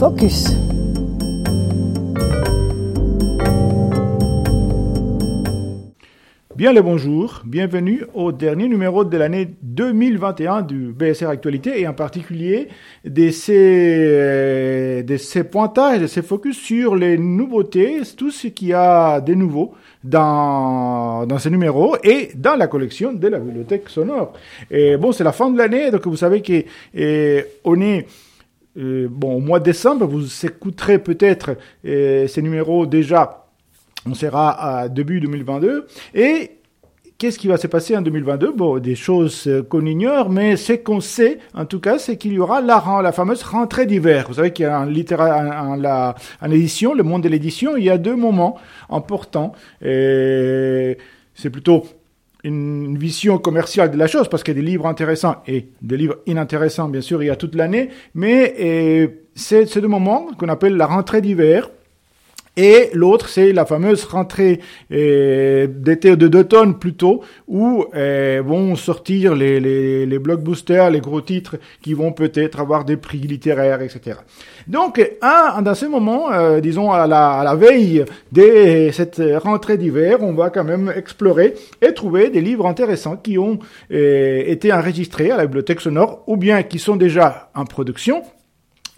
Focus. Bien le bonjour, bienvenue au dernier numéro de l'année 2021 du BSR Actualité et en particulier de ces, euh, de ces pointages, de ces focus sur les nouveautés, tout ce qu'il y a de nouveau dans, dans ce numéro et dans la collection de la bibliothèque sonore. Et bon, c'est la fin de l'année, donc vous savez qu'on est euh, bon, au mois de décembre, vous écouterez peut-être euh, ces numéros déjà on sera à début 2022. Et qu'est-ce qui va se passer en 2022 Bon, des choses euh, qu'on ignore, mais ce qu'on sait, en tout cas, c'est qu'il y aura la, la fameuse rentrée d'hiver. Vous savez qu'il y a en, en, la, en édition, le monde de l'édition, il y a deux moments importants. Et c'est plutôt une vision commerciale de la chose, parce qu'il y a des livres intéressants et des livres inintéressants, bien sûr, il y a toute l'année, mais c'est ce deux moments qu'on appelle la rentrée d'hiver, et l'autre, c'est la fameuse rentrée euh, d'été de d'automne plutôt, où euh, vont sortir les, blockbusters, les gros titres qui vont peut-être avoir des prix littéraires, etc. Donc, un, dans ce moment, euh, disons à la, à la veille de cette rentrée d'hiver, on va quand même explorer et trouver des livres intéressants qui ont euh, été enregistrés à la bibliothèque sonore ou bien qui sont déjà en production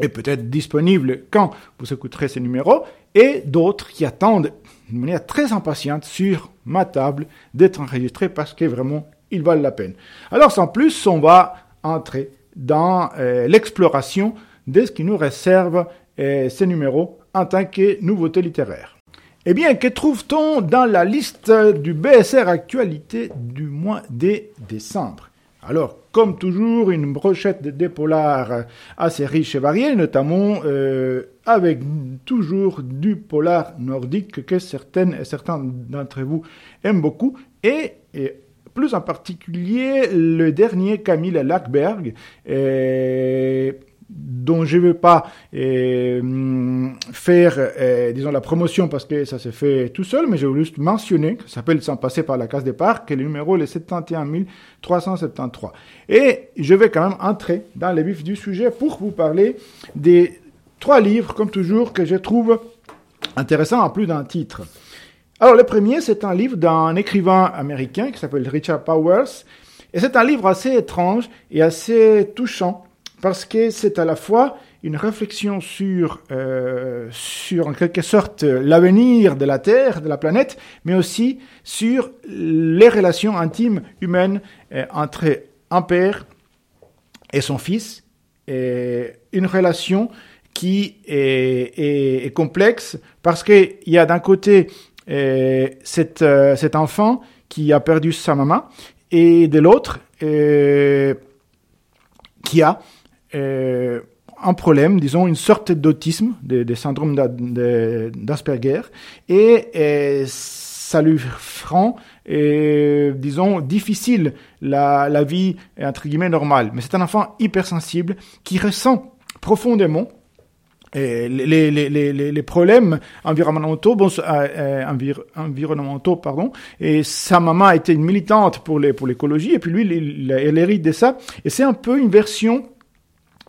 et peut-être disponibles quand vous écouterez ces numéros et d'autres qui attendent de manière très impatiente sur ma table d'être enregistrés parce que vraiment ils valent la peine. Alors sans plus, on va entrer dans euh, l'exploration de ce qui nous réserve euh, ces numéros en tant que nouveauté littéraire. Eh bien, que trouve-t-on dans la liste du BSR Actualité du mois de décembre? Alors, comme toujours, une brochette de polars assez riche et variée, notamment euh, avec toujours du polar nordique que certaines et certains d'entre vous aiment beaucoup, et, plus en particulier le dernier Camille Lackberg. Et dont je ne veux pas euh, faire, euh, disons, la promotion parce que ça s'est fait tout seul, mais je veux juste mentionner, ça s'appelle Sans passer par la case départ, que le numéro est 71 373. Et je vais quand même entrer dans le vif du sujet pour vous parler des trois livres, comme toujours, que je trouve intéressants en plus d'un titre. Alors, le premier, c'est un livre d'un écrivain américain qui s'appelle Richard Powers, et c'est un livre assez étrange et assez touchant parce que c'est à la fois une réflexion sur, euh, sur en quelque sorte l'avenir de la Terre, de la planète, mais aussi sur les relations intimes humaines euh, entre un père et son fils, et une relation qui est, complexe parce qu'il y a d'un côté euh, cet, euh, cet enfant qui a perdu sa maman et de l'autre qui a un problème, disons une sorte d'autisme, de, de, syndrome d'Asperger, et, et, ça lui rend, et, disons, difficile la, la vie, entre guillemets, normale. Mais c'est un enfant hypersensible qui ressent profondément et les, les, les, les, problèmes environnementaux, bon, euh, euh environnementaux, pardon. Et sa maman était une militante pour les pour l'écologie, et puis lui, il, il, hérite de ça. Et c'est un peu une version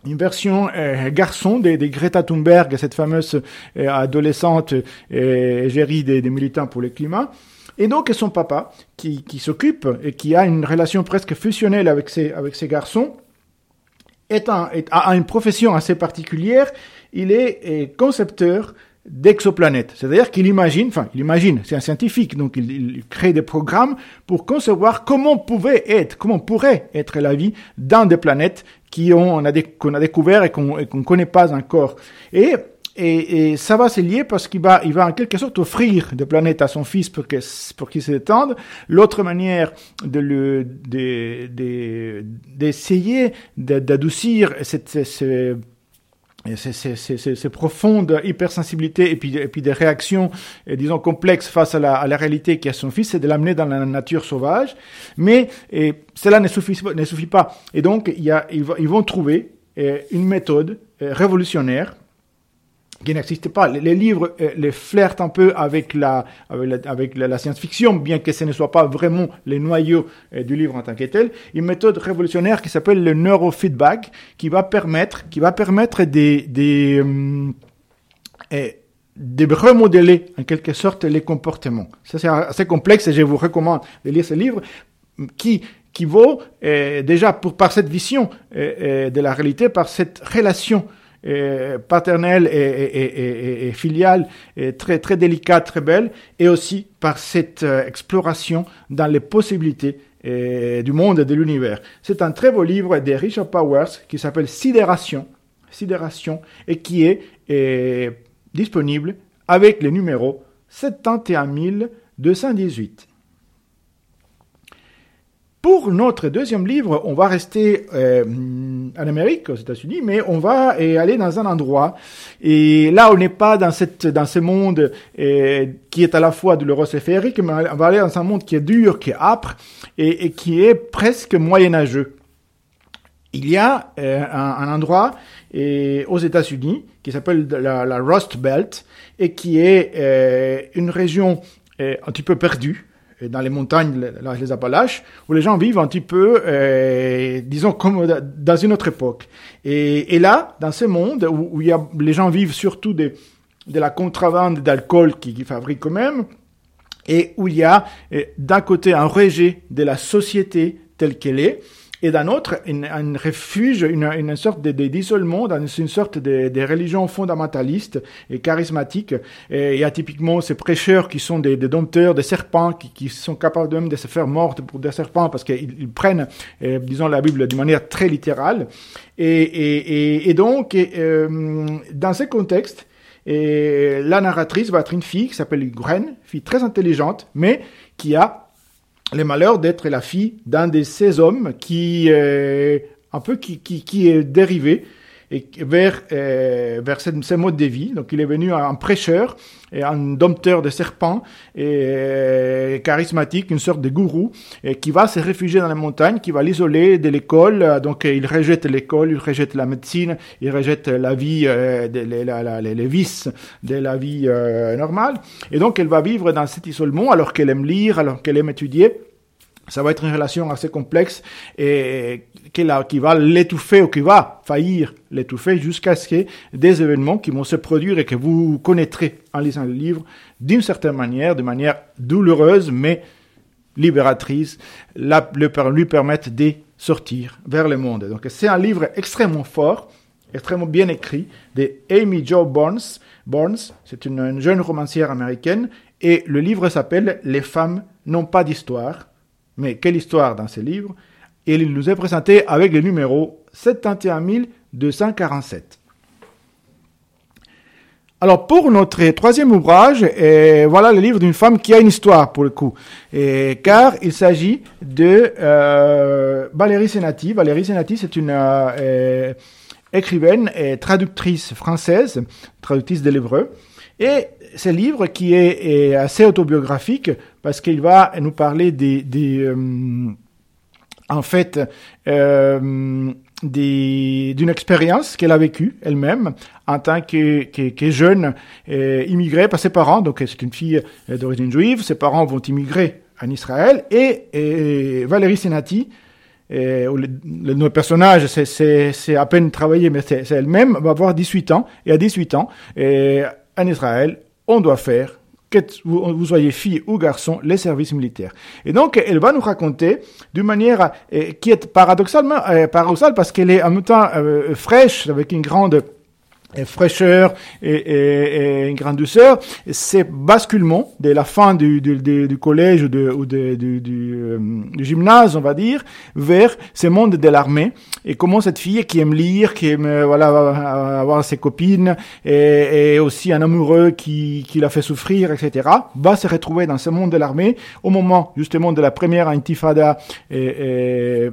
une version euh, garçon des, Greta Thunberg, cette fameuse euh, adolescente euh, gérie des, des, militants pour le climat. Et donc son papa, qui, qui s'occupe et qui a une relation presque fusionnelle avec ses, avec ses garçons, est un, est, a une profession assez particulière. Il est, est concepteur d'exoplanètes. C'est-à-dire qu'il imagine, enfin, il imagine, c'est un scientifique, donc il, il, crée des programmes pour concevoir comment pouvait être, comment pourrait être la vie dans des planètes qu'on a découvert et qu'on ne connaît pas encore. Et, et, ça va se lier parce qu'il va, il va en quelque sorte offrir des planètes à son fils pour qu'il pour qu'il s'étende. L'autre manière de d'essayer de, d'adoucir cette, cette ces, profondes hypersensibilités et puis, et puis des réactions, euh, disons, complexes face à la, à la réalité qui a son fils, c'est de l'amener dans la nature sauvage. Mais et cela ne suffit, ne suffit pas. Et donc, il y a, ils, vont trouver euh, une méthode euh, révolutionnaire qui n'existe pas. Les, livres euh, les flirtent un peu avec la, avec la, science-fiction, bien que ce ne soit pas vraiment les noyaux euh, du livre en tant que tel. Une méthode révolutionnaire qui s'appelle le neurofeedback, qui va permettre, qui va permettre des, des, euh, de remodeler en quelque sorte les comportements. Ça c'est assez complexe et je vous recommande de lire ce livre qui qui vaut déjà pour par cette vision de la réalité, par cette relation paternelle et, filiale très très délicate, très belle, et aussi par cette euh, exploration dans les possibilités du monde et de l'univers. C'est un très beau livre de Richard Powers qui s'appelle Sidération, Sidération, et qui est, disponible avec le numéro 71218. Pour notre deuxième livre, on va rester euh, en Amérique, aux États-Unis, mais on va aller dans un endroit. Et là, on n'est pas dans cette dans ce monde euh, qui est à la fois douloureux et féerique, mais on va aller dans un monde qui est dur, qui est âpre et, qui est presque moyenâgeux. Il y a euh, un, endroit et, aux États-Unis qui s'appelle la, la, Rust Belt et qui est une région un petit peu perdue dans les montagnes, les Appalaches, où les gens vivent un petit peu, euh, disons, comme dans une autre époque. Et, là, dans ce monde où, il y a, les gens vivent surtout de, de la contrebande d'alcool qu'ils qui fabriquent eux-mêmes, et où il y a euh, d'un côté un rejet de la société telle qu'elle est, et d'un autre, un refuge, une, une sorte de, d'isolement, dans une sorte de, de, religion fondamentaliste et charismatique. Et il y a typiquement ces prêcheurs qui sont des, des dompteurs, des serpents, qui, qui sont capables même de se faire mordre pour des serpents parce qu'ils prennent, euh, disons, la Bible d'une manière très littérale. Et, et, et, donc, euh, dans ce contexte, et la narratrice va être une fille qui s'appelle Gwen, fille très intelligente, mais qui a le malheur d'être la fille d'un de ces hommes qui, euh, un peu qui, qui, qui est dérivé et vers, euh, vers ce, mode de vie. Donc il est venu un prêcheur, et un dompteur de serpents, et, euh, charismatique, une sorte de gourou, et qui va se réfugier dans les montagnes, qui va l'isoler de l'école. Donc il rejette l'école, il rejette la médecine, il rejette la vie, euh, les, la, les, vices de la vie euh, normale. Et donc elle va vivre dans cet isolement alors qu'elle aime lire, alors qu'elle aime étudier ça va être une relation assez complexe et qui va l'étouffer ou qui va faillir l'étouffer jusqu'à ce que des événements qui vont se produire et que vous connaîtrez en lisant le livre d'une certaine manière, de manière douloureuse mais libératrice, la, lui permettent de sortir vers le monde. Donc c'est un livre extrêmement fort, extrêmement bien écrit de Amy Jo Barnes. Barnes, c'est une jeune romancière américaine et le livre s'appelle Les femmes n'ont pas d'histoire mais quelle histoire dans ce livre Et il nous est présenté avec le numéro 71247. Alors pour notre troisième ouvrage, voilà le livre d'une femme qui a une histoire pour le coup, car il s'agit de euh, Valérie Senati. Valérie Senati, c'est une euh, écrivaine et traductrice française, traductrice de l'hébreu. Et ce livre qui est, assez autobiographique parce qu'il va nous parler des, des euh, en fait, euh, d'une expérience qu'elle a vécue elle-même en tant que, jeune euh, immigrée par ses parents. Donc, c'est une fille euh, d'origine juive. Ses parents vont immigrer en Israël et, Valérie Senati, et, le, personnage, c'est à peine travaillé, mais c'est elle-même, va avoir 18 ans. Et à 18 ans, en Israël, on doit faire que vous, soyez fille ou garçon, les services militaires. Et donc, elle va nous raconter d'une manière euh, qui est paradoxalement euh, paradoxale parce qu'elle est en même temps euh, fraîche, avec une grande fraîcheur et, et, et, une grande douceur, c'est basculement de la fin du, du, du, collège ou, de, ou de, du, du, du, gymnase, on va dire, vers ce monde de l'armée et comment cette fille qui aime lire, qui aime voilà avoir ses copines et, et aussi un amoureux qui, qui l'a fait souffrir, etc., va se retrouver dans ce monde de l'armée au moment justement de la première intifada et,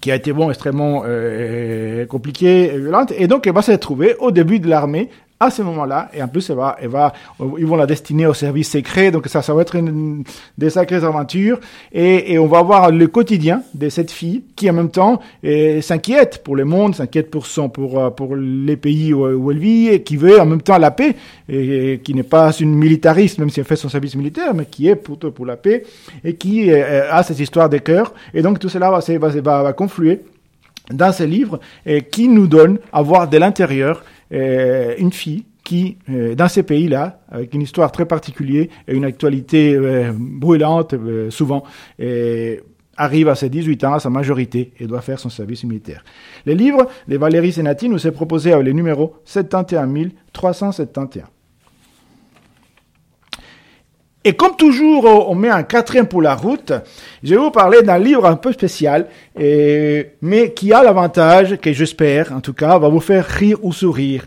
qui a été bon extrêmement euh, compliquée violente, et donc elle va se retrouver au début de l'armée à ce moment-là, et en plus, elle va, elle va, ils vont la destiner au service secret, donc ça, ça va être des sacrées aventures, et, et, on va voir le quotidien de cette fille qui, en même temps, s'inquiète pour le monde, s'inquiète pour son, pour, pour les pays où, elle vit, et qui veut en même temps la paix, et, qui n'est pas une militariste, même si elle fait son service militaire, mais qui est pour, pour la paix, et qui a cette histoire de cœur, et donc tout cela va, va, va, va confluer dans ce livre et qui nous donne à voir de l'intérieur euh, une fille qui, euh, dans ces pays-là, avec une histoire très particulière et une actualité euh, brûlante souvent, arrive à ses 18 ans, à sa majorité, et doit faire son service militaire. Le livre de Valérie Senati nous est proposé avec le numéro 71 371. Et comme toujours, on met un quatrième pour la route. Je vais vous parler d'un livre un peu spécial, mais qui a l'avantage, que j'espère, en tout cas, va vous faire rire ou sourire.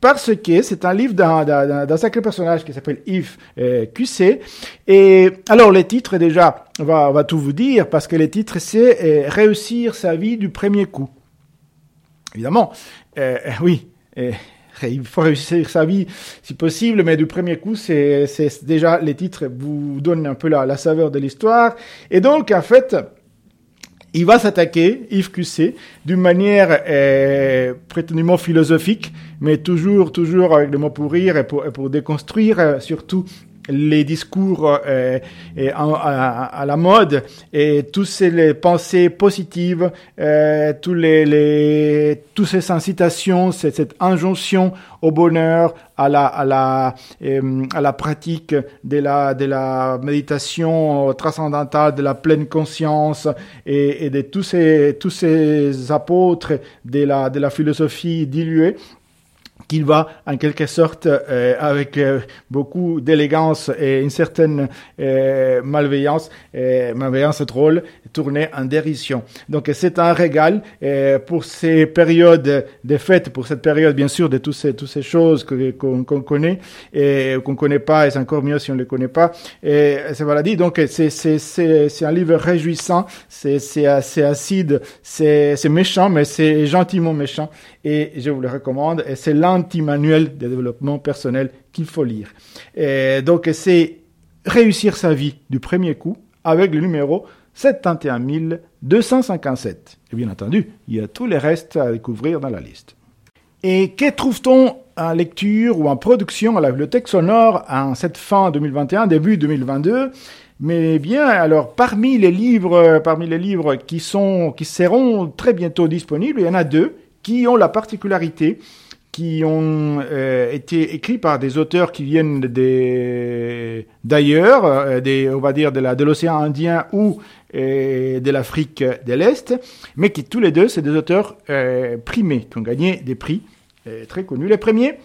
Parce que c'est un livre d'un sacré personnage qui s'appelle Yves euh, QC. Et alors, le titre, déjà, va, va tout vous dire, parce que le titre, c'est euh, Réussir sa vie du premier coup. Évidemment, euh, oui. Il faut réussir sa vie si possible, mais du premier coup, c'est déjà les titres vous donnent un peu la, la saveur de l'histoire. Et donc, en fait, il va s'attaquer, Yves Cusset, d'une manière euh, prétendument philosophique, mais toujours, toujours avec le mot pour rire et pour, et pour déconstruire euh, surtout les discours euh, à, la mode et toutes ces pensées positives, euh, tous les, les toutes ces incitations, cette, injonction au bonheur, à la à la euh, à la pratique de la de la méditation transcendantale, de la pleine conscience et, et de tous ces tous ces apôtres de la de la philosophie diluée qu'il va en quelque sorte euh, avec euh, beaucoup d'élégance et une certaine euh, malveillance, malveillance drôle, tourner en dérision. Donc c'est un régal pour ces périodes de fêtes, pour cette période bien sûr de toutes ces toutes ces choses qu'on connaît et qu'on connaît pas et c'est encore mieux si on ne les connaît pas. Et c'est voilà dit. Donc c'est c'est c'est un livre réjouissant, c'est c'est assez acide, c'est c'est méchant mais c'est gentiment méchant et je vous le recommande. Et c'est l'anti-manuel de développement personnel qu'il faut lire. Donc, c'est réussir sa vie du premier coup avec le numéro 71 257. Et bien entendu, il y a tous les restes à découvrir dans la liste. Et que trouve-t-on en lecture ou en production à la bibliothèque sonore en cette fin 2021, début 2022 mais bien, alors parmi les livres, parmi les livres qui sont, qui seront très bientôt disponibles, il y en a deux qui ont la particularité qui ont euh, été écrits par des auteurs qui viennent d'ailleurs, euh, on va dire de l'océan Indien ou euh, de l'Afrique de l'Est, mais qui tous les deux c'est des auteurs primés qui ont gagné des prix très connus. Les premiers,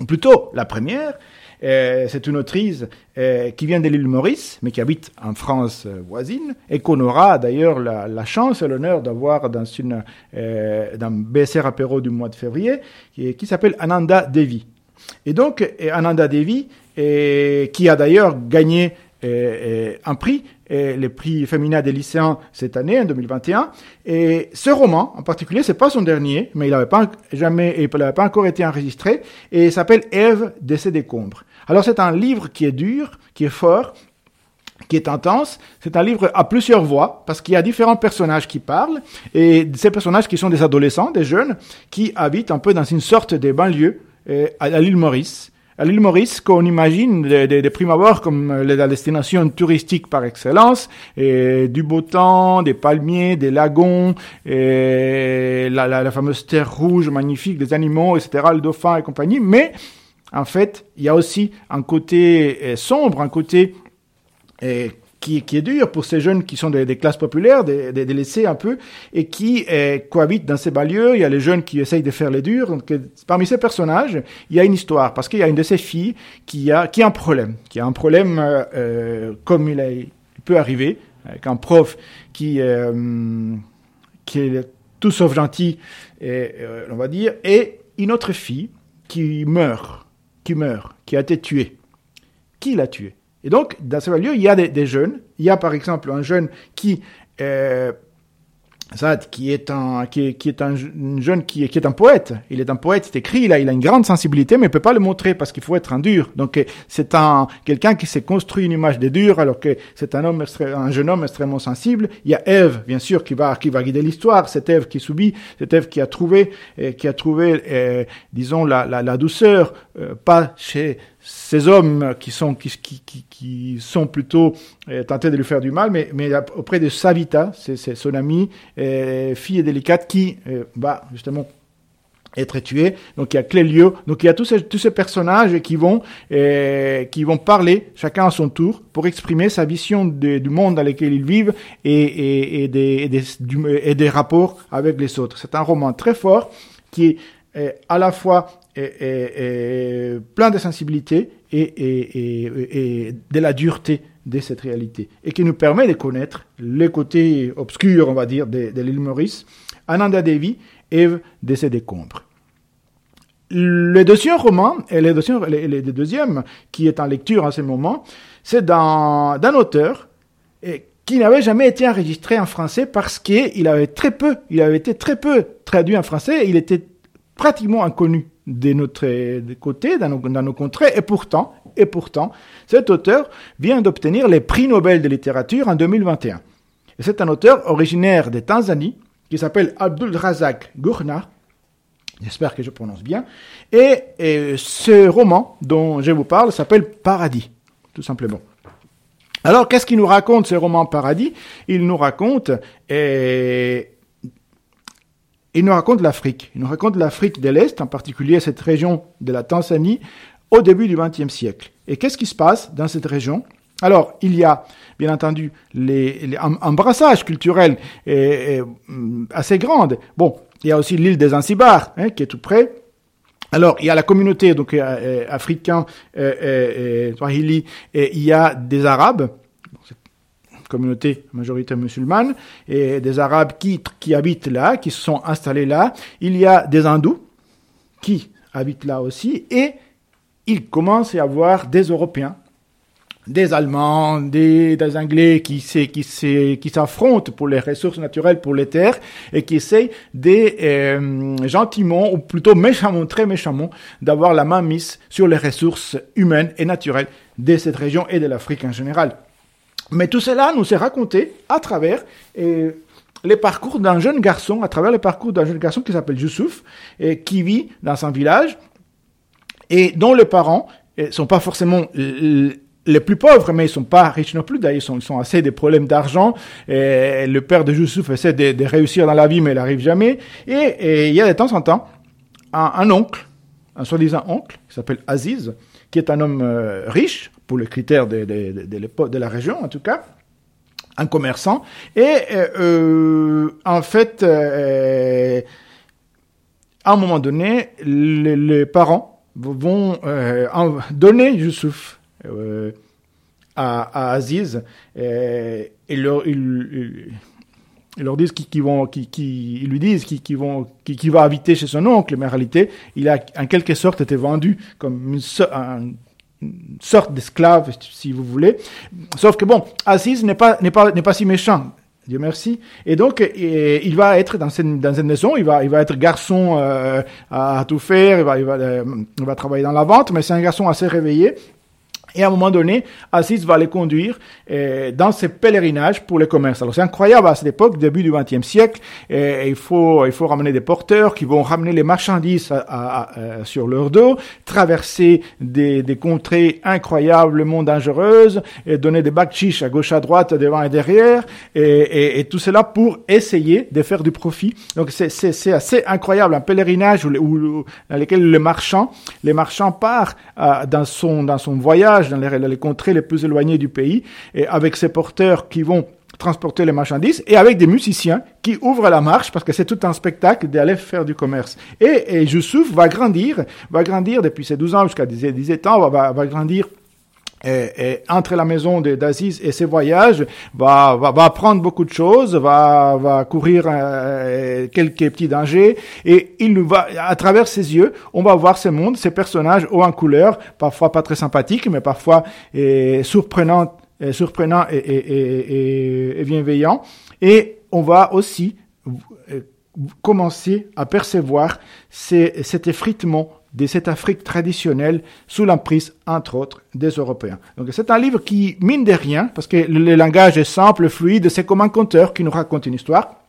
ou plutôt la première, c'est une autrice euh, qui vient de l'île Maurice, mais qui habite en France euh, voisine, et qu'on aura d'ailleurs la, chance et l'honneur d'avoir dans une dans BSR apéro du mois de février, qui, s'appelle Ananda Devi. Et donc Ananda Devi, qui a d'ailleurs gagné un prix, le prix féminin des lycéens cette année, en 2021. Et ce roman, en particulier, c'est pas son dernier, mais il n'avait pas il n'avait pas encore été enregistré, et il s'appelle Ève de ses décombres. Alors c'est un livre qui est dur, qui est fort, qui est intense. C'est un livre à plusieurs voix, parce qu'il y a différents personnages qui parlent, et ces personnages qui sont des adolescents, des jeunes, qui habitent un peu dans une sorte de banlieue euh, à l'île Maurice. À l'île Maurice, qu'on imagine des, des, primes abord comme la destination touristique par excellence, du beau temps, des palmiers, des lagons, la, la fameuse terre rouge magnifique, des animaux, etc., le dauphin et compagnie, mais en fait, il y a aussi un côté euh, sombre, un côté euh, qui, est dur pour ces jeunes qui sont des, classes populaires, des, laissés un peu, et qui euh, cohabitent dans ces banlieues. Il y a les jeunes qui essayent de faire les durs. Parmi ces personnages, il y a une histoire, parce qu'il y a une de ces filles qui a, qui a un problème, qui a un problème comme il, peut arriver, avec un prof qui, qui est tout sauf gentil, on va dire, et une autre fille qui meurt qui meurt, qui a été tué. Qui l'a tué? Et donc, dans ce lieu, il y a des, jeunes. Il y a par exemple un jeune qui, euh, qui est un, qui est, qui est un jeune qui qui est un poète. Il est un poète, il écrit, il a, il a une grande sensibilité, mais il peut pas le montrer parce qu'il faut être un dur. Donc, c'est un, quelqu'un qui s'est construit une image de dur alors que c'est un un jeune homme extrêmement sensible. Il y a Ève, bien sûr, qui va, qui va guider l'histoire. Cette Ève qui subit, cette Ève qui a trouvé, qui a trouvé, euh, disons, la, la douceur, euh, pas chez ces hommes qui sont, qui, qui, sont plutôt euh, tentés de lui faire du mal, mais, mais auprès de Savita, c'est son amie, euh, fille délicate, qui va justement être tuée. Donc il y a Clélio, donc il y a tous ces, tous ces personnages qui vont, qui vont parler, chacun à son tour, pour exprimer sa vision du monde dans lequel ils vivent et, et, des, et des rapports avec les autres. C'est un roman très fort qui est à la fois et, plein de sensibilité et, de la dureté de cette réalité, et qui nous permet de connaître les côtés obscurs, on va dire, de, de l'île Maurice, Ananda Devi, Eve de ses décombres. Le deuxième roman, et le deuxième, qui est en lecture en ce moment, c'est d'un auteur qui n'avait jamais été enregistré en français parce qu'il avait très peu, il avait été très peu traduit en français, il était pratiquement inconnu de notre côté, dans nos, contrées, et pourtant, et pourtant, cet auteur vient d'obtenir les prix Nobel de littérature en 2021. Et c'est un auteur originaire de Tanzanie, qui s'appelle Abdul Razak Gurna, j'espère que je prononce bien, et, ce roman dont je vous parle s'appelle Paradis, tout simplement. Alors, qu'est-ce qu'il nous raconte ce roman Paradis? Il nous raconte il nous raconte l'Afrique. Il nous raconte l'Afrique de l'Est, en particulier cette région de la Tanzanie, au début du XXe siècle. Et qu'est-ce qui se passe dans cette région? Alors, il y a, bien entendu, les, un, brassage culturel assez grand. Bon, il y a aussi l'île des Zanzibar, hein, qui est tout près. Alors, il y a la communauté donc euh, euh africaine, euh, et il y a des Arabes, communauté majoritaire musulmane, et des Arabes qui, qui habitent là, qui se sont installés là. Il y a des Hindous qui habitent là aussi, et il commence à y avoir des Européens, des Allemands, des, des Anglais qui s'affrontent pour les ressources naturelles, pour les terres, et qui essayent des euh, gentiment ou plutôt méchamment, très méchamment, d'avoir la main mise sur les ressources humaines et naturelles de cette région et de l'Afrique en général. Mais tout cela nous est raconté à travers euh, les parcours d'un jeune garçon, à travers le parcours d'un jeune garçon qui s'appelle Youssouf, et qui vit dans un village et dont les parents ne euh, sont pas forcément les plus pauvres, mais ils sont pas riches non plus. D'ailleurs, ils sont, ils sont assez des problèmes d'argent. Le père de Youssouf essaie de, réussir dans la vie, mais il n'arrive jamais. Et, il y a de temps en temps un oncle, un soi-disant oncle, qui s'appelle Aziz, qui est un homme euh, riche, pour les critères de, de, de, la région en tout cas, un commerçant. Et euh, euh en fait, à un moment donné, les, parents vont donner Youssouf à, Aziz et leur, ils, ils leur disent qu'ils vont, qui, lui disent qu'ils vont, qui va habiter chez son oncle, mais en réalité, il a en quelque sorte été vendu comme une, un une sorte d'esclave, si vous voulez. Sauf que bon, Aziz n'est pas, n'est pas, n'est pas si méchant. Dieu merci. Et donc, il va être dans cette, dans cette maison, il va, il va être garçon euh, à, tout faire, il va, il va, euh, il va travailler dans la vente, mais c'est un garçon assez réveillé. Et à un moment donné, Aziz va les conduire euh, dans ses pèlerinages pour le commerce. Alors c'est incroyable à cette époque, début du XXe siècle, et il faut il faut ramener des porteurs qui vont ramener les marchandises à, sur leur dos, traverser des, des contrées incroyablement dangereuses, et donner des bacs à gauche à droite, devant et derrière, et, tout cela pour essayer de faire du profit. Donc c'est c'est assez incroyable un pèlerinage dans lequel le marchand les marchands part euh, dans son dans son voyage dans les, contrées les plus éloignées du pays, et avec ces porteurs qui vont transporter les marchandises et avec des musiciens qui ouvrent la marche parce que c'est tout un spectacle d'aller faire du commerce. Et, et Youssouf va grandir, va grandir depuis ses 12 ans jusqu'à 17 ans, va, va grandir et, entre la maison d'Aziz et ses voyages, va, va, va apprendre beaucoup de choses, va, va courir euh, quelques petits dangers, et il nous va, à travers ses yeux, on va voir ce monde, ces personnages haut en couleur, parfois pas très sympathiques, mais parfois et, surprenants, et, surprenants et, et, et, et bienveillants. Et on va aussi commencer à percevoir cet effritement de cette Afrique traditionnelle sous l'emprise, entre autres, des Européens. Donc c'est un livre qui, mine de rien, parce que le langage est simple, fluide, c'est comme un conteur qui nous raconte une histoire,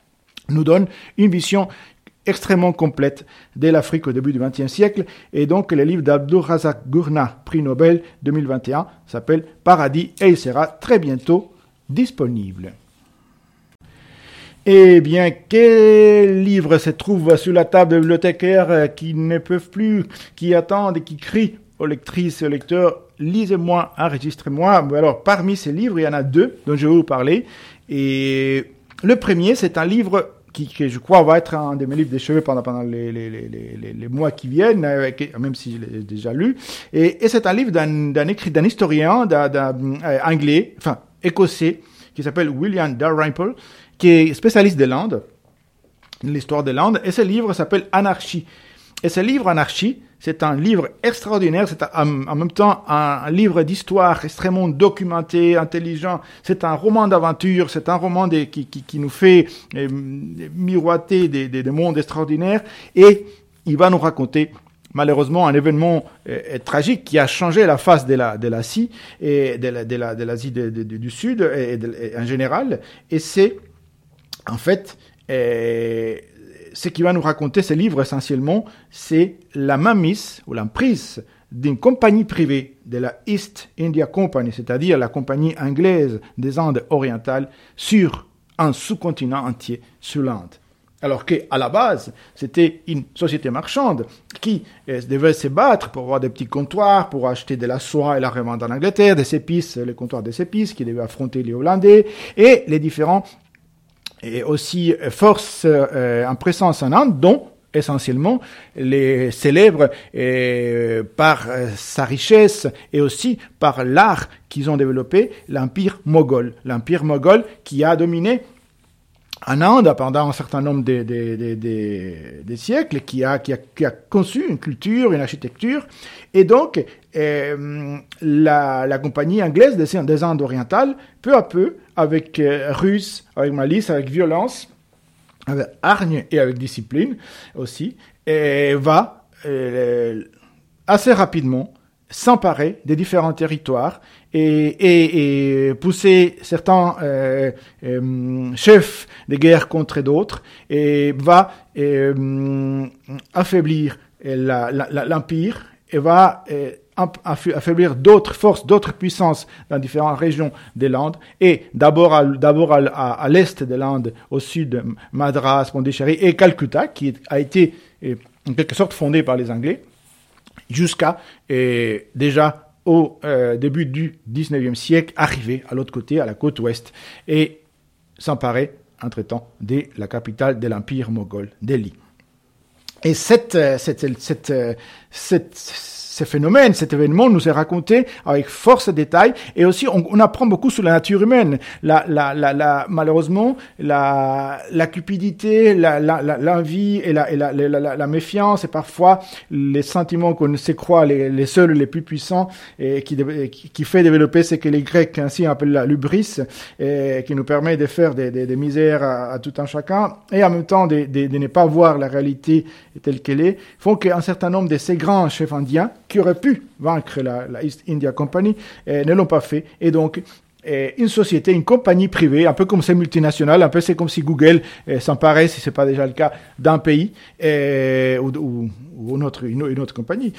nous donne une vision extrêmement complète de l'Afrique au début du XXe siècle. Et donc, le livre d'Abdul Razak Gurna, prix Nobel 2021, s'appelle Paradis et il sera très bientôt disponible. Eh bien, quels livres se trouvent sur la table de bibliothécaires euh, qui ne peuvent plus, qui attendent et qui crient aux lectrices et aux lecteurs, lisez-moi, enregistrez-moi. Alors, parmi ces livres, il y en a deux dont je vais vous parler. Et le premier, c'est un livre qui, je crois, va être un de mes livres cheveux pendant, pendant les, mois qui viennent, euh, même si je l'ai déjà lu. Et, et c'est un livre d'un écrit d'un historien d'un euh, anglais, enfin écossais, qui s'appelle William Dalrymple, qui est spécialiste de l'Inde, l'histoire de l'Inde, et ce livre s'appelle Anarchie. Et ce livre Anarchie, c'est un livre extraordinaire, c'est en même temps un livre d'histoire extrêmement documenté, intelligent, c'est un roman d'aventure, c'est un roman qui, qui, qui, nous fait euh, miroiter des, des, des, mondes extraordinaires, et il va nous raconter malheureusement un événement euh, tragique qui a changé la face de la de l'Asie et de la de l'Asie du Sud et, en général. Et c'est en fait, euh, ce qui va nous raconter ce livre essentiellement, c'est la mainmise ou l'emprise d'une compagnie privée de la East India Company, c'est-à-dire la compagnie anglaise des Indes orientales, sur un sous-continent entier, sur l'Inde. Alors qu'à la base, c'était une société marchande qui euh, devait se battre pour avoir des petits comptoirs, pour acheter de la soie et la revendre en Angleterre, des épices, les comptoirs des épices qui devaient affronter les Hollandais et les différents et aussi force euh, en présence en Inde, dont essentiellement les célèbres euh, par euh, sa richesse et aussi par l'art qu'ils ont développé, l'empire moghol. L'empire moghol qui a dominé en Inde pendant un certain nombre de, de, de, de siècles, qui a, conçu une culture, une architecture, et donc euh, la, compagnie anglaise des, des, Indes orientales, peu à peu, avec euh, avec malice, avec violence, avec hargne et avec discipline aussi, et va euh, assez rapidement s'emparer des différents territoires et, pousser certains euh, euh, chefs de guerre contre d'autres et va euh, affaiblir l'empire et va affaiblir d'autres forces, d'autres puissances dans différentes régions de l'Inde et d'abord à, à, l'est de l'Inde, au sud, Madras, Pondichéry et Calcutta qui a été en quelque sorte fondé par les Anglais jusqu'à déjà au euh, début du 19e siècle arriver à l'autre côté, à la côte ouest, et s'emparer, entre-temps, de la capitale de l'empire moghol, Delhi. Et cette, euh, euh, cette ce phénomène, cet événement nous est raconté avec force de détail et aussi on, on apprend beaucoup sur la nature humaine. La, la, la, la malheureusement, la, la cupidité, l'envie et, la, et la, méfiance et parfois les sentiments qu'on se croit les, les seuls, les plus puissants et qui, qui fait développer ce que les Grecs ainsi appellent la lubris et qui nous permet de faire des, des, des misères à, tout un chacun et en même temps de, de, de ne pas voir la réalité telle qu'elle est, font qu'un certain nombre de ces grands chefs indiens qui auraient pu vaincre la, East India Company eh, ne l'ont pas fait. Et donc, eh, une société, une compagnie privée, un peu comme ces multinationales, un peu c'est comme si Google eh, s'emparait, si c'est pas déjà le cas, d'un pays ou, ou, une, autre, une, autre compagnie,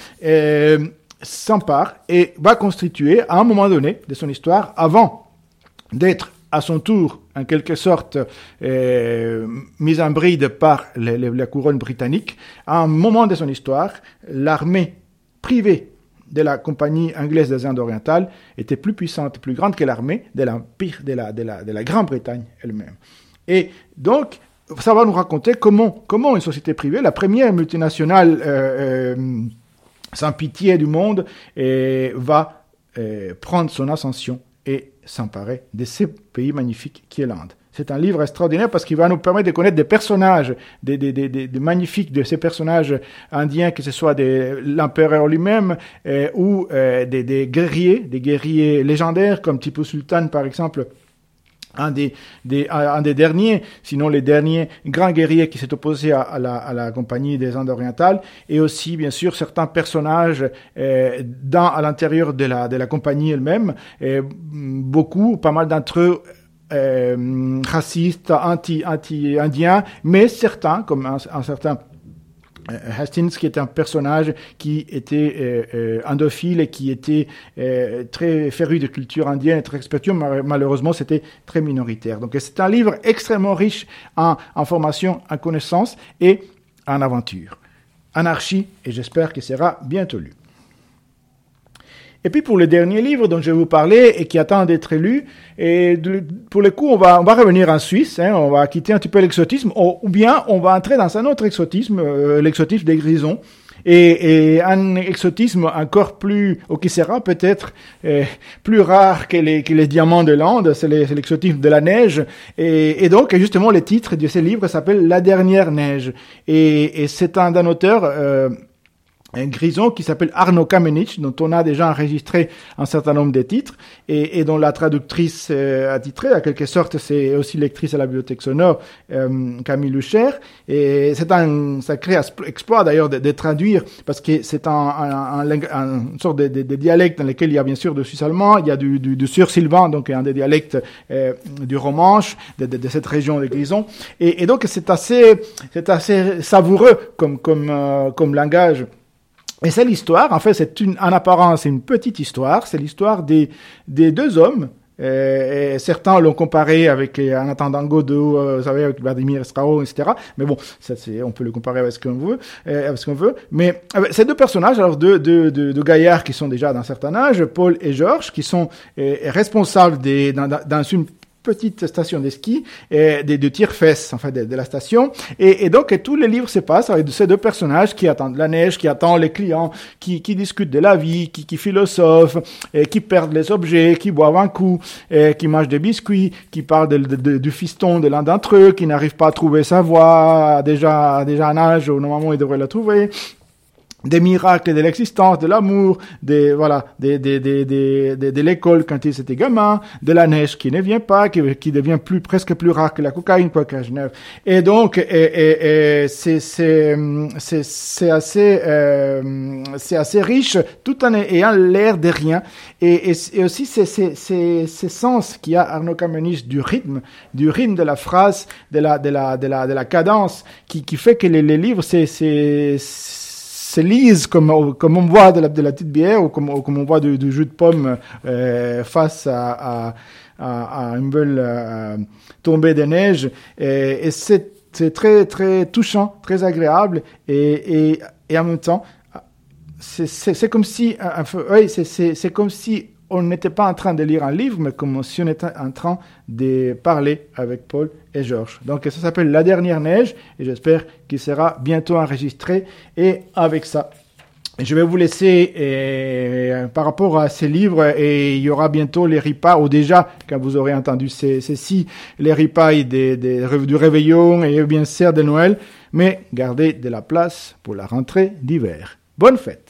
s'empare et va constituer à un moment donné de son histoire, avant d'être à son tour, en quelque sorte, euh, mise en bride par la couronne britannique, à un moment de son histoire, l'armée privée de la compagnie anglaise des Indes orientales était plus puissante, plus grande que l'armée de l'empire de la, de la, de la Grande-Bretagne elle-même. Et donc, ça va nous raconter comment, comment une société privée, la première multinationale euh, euh, sans pitié du monde, euh, va prendre son ascension et s'emparer de ce pays magnifique qui est l'Inde. C'est un livre extraordinaire parce qu'il va nous permettre de connaître des personnages, des, magnifiques de ces personnages indiens, que ce soit l'empereur lui-même euh, ou euh, des, guerriers, des guerriers légendaires comme Tipu Sultan par exemple, un des, derniers, sinon les derniers grands guerriers qui s'est opposé à, la, compagnie des Indes orientales, et aussi bien sûr certains personnages euh, à l'intérieur de de la compagnie elle-même, beaucoup, pas mal d'entre eux euh, racistes, anti, anti-indiens, mais certains, comme un, un certain euh, Hastings, qui est un personnage qui était euh, euh endophile et qui était euh, très féru de culture indienne et très respectueux, malheureusement c'était très minoritaire. Donc c'est un livre extrêmement riche en information, en connaissances et en aventure. Anarchie, et j'espère qu'il sera bientôt lu. Et puis pour le dernier livre dont je vais vous parler et qui attend d'être lu, et pour le coup on va, on va revenir en Suisse, hein, on va quitter un petit peu l'exotisme, ou, bien on va entrer dans un autre exotisme, euh, l'exotisme des grisons. Et, et, un exotisme encore plus, ou qui sera peut-être euh, plus rare que les, que les diamants de l'Ande, c'est l'exotisme de la neige. Et, et, donc, justement, le titre de ce livre s'appelle La dernière neige. Et, et c'est un, un auteur euh, un grison qui s'appelle Arno Kamenich, dont on a déjà enregistré un certain nombre de titres, et, et dont la traductrice euh, a titré, à quelque sorte, c'est aussi lectrice à la bibliothèque sonore, euh, Camille Lucher. Et c'est un sacré exploit d'ailleurs de, de, traduire, parce que c'est un, un, un, une sorte de, de, de, dialecte dans lequel il y a bien sûr du suisse allemand, il y a du, du, du sur-sylvan, donc un des dialectes euh, du romanche, de, cette région de Grison. Et, et donc c'est assez, c'est assez savoureux comme, comme, euh, comme langage. Et c'est l'histoire, en fait, c'est une, en apparence, c'est une petite histoire, c'est l'histoire des, des deux hommes. Euh, et certains l'ont comparé avec euh, en attendant Godot, euh, vous savez, avec Vladimir Strauss, etc. Mais bon, ça, c'est, on peut le comparer avec ce qu'on veut, euh, avec ce qu'on veut. Mais ces deux personnages, alors deux, deux, deux, deux, gaillards qui sont déjà d'un certain âge, Paul et Georges, qui sont responsables des, dans, dans une petite station de ski et de, de tire-fesses en fait de, la station. Et, et, donc tous les livres se passent avec ces deux personnages qui attendent la neige qui attendent les clients qui, qui discutent de la vie qui, qui philosophent et qui perdent les objets qui boivent un coup et qui mangent des biscuits qui parlent du fiston de l'un d'entre eux qui n'arrive pas à trouver sa voie déjà déjà un âge où normalement il devrait la trouver des miracles de l'existence, de l'amour, des voilà, des, des, des, des, de l'école quand ils étaient gamins, de la neige qui ne vient pas, qui, qui devient plus presque plus rare que la cocaïne quoi qu'à Genève. Et donc, et, et, et c'est c'est c'est assez euh, c'est assez riche, tout en ayant l'air de rien. Et, et, aussi c'est c'est c'est ce sens qu'il y a Arnaud Kamenich du rythme, du rythme de la phrase, de la de la de la de la cadence, qui qui fait que les, les livres c'est c'est se lisent comme, comme on boit de la, de la petite bière ou comme, comme on boit du, du jus de pomme euh, face à, à, à, à une belle euh, tombée de neige. Et, et c'est, très, très touchant, très agréable et, et, et en même temps, c'est, comme si, un, oui, c'est comme si on n'était pas en train de lire un livre, mais comme si on était en train de parler avec Paul et Georges. Donc ça s'appelle La dernière neige, et j'espère qu'il sera bientôt enregistré. Et avec ça, je vais vous laisser et, par rapport à ces livres, et il y aura bientôt les ripas, ou déjà, quand vous aurez entendu ces, ci les ripas des, du réveillon et bien sûr de Noël, mais gardez de la place pour la rentrée d'hiver. Bonne fête